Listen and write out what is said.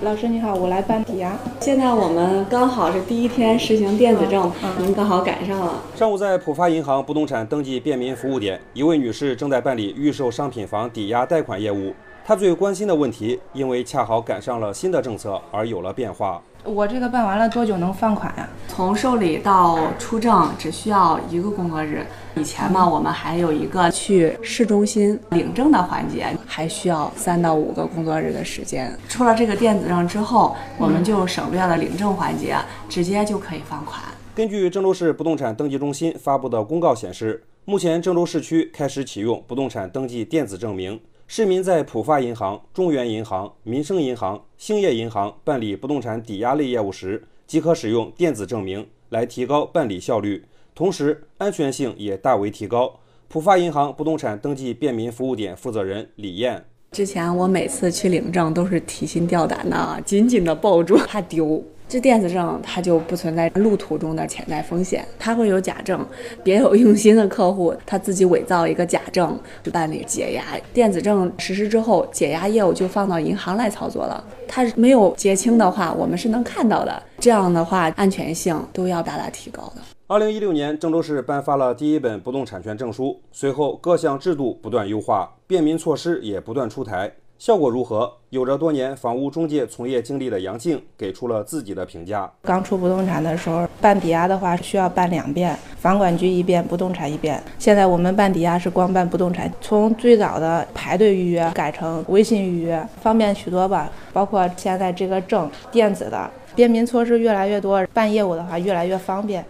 老师你好，我来办抵押。现在我们刚好是第一天实行电子证，您刚好赶上了。上午在浦发银行不动产登记便民服务点，一位女士正在办理预售商品房抵押贷款业务。她最关心的问题，因为恰好赶上了新的政策而有了变化。我这个办完了多久能放款呀？从受理到出证只需要一个工作日。以前嘛，我们还有一个去市中心领证的环节，还需要三到五个工作日的时间。出了这个电子证之后，我们就省略了领证环节，直接就可以放款。根据郑州市不动产登记中心发布的公告显示，目前郑州市区开始启用不动产登记电子证明。市民在浦发银行、中原银行、民生银行、兴业银行办理不动产抵押类业务时，即可使用电子证明来提高办理效率，同时安全性也大为提高。浦发银行不动产登记便民服务点负责人李艳：之前我每次去领证都是提心吊胆的，紧紧的抱住，怕丢。这电子证它就不存在路途中的潜在风险，它会有假证，别有用心的客户他自己伪造一个假证去办理解押。电子证实施之后，解押业务就放到银行来操作了。它没有结清的话，我们是能看到的。这样的话，安全性都要大大提高的。二零一六年，郑州市颁发了第一本不动产权证书，随后各项制度不断优化，便民措施也不断出台。效果如何？有着多年房屋中介从业经历的杨静给出了自己的评价。刚出不动产的时候，办抵押的话需要办两遍，房管局一遍，不动产一遍。现在我们办抵押是光办不动产，从最早的排队预约改成微信预约，方便许多吧。包括现在这个证电子的，便民措施越来越多，办业务的话越来越方便。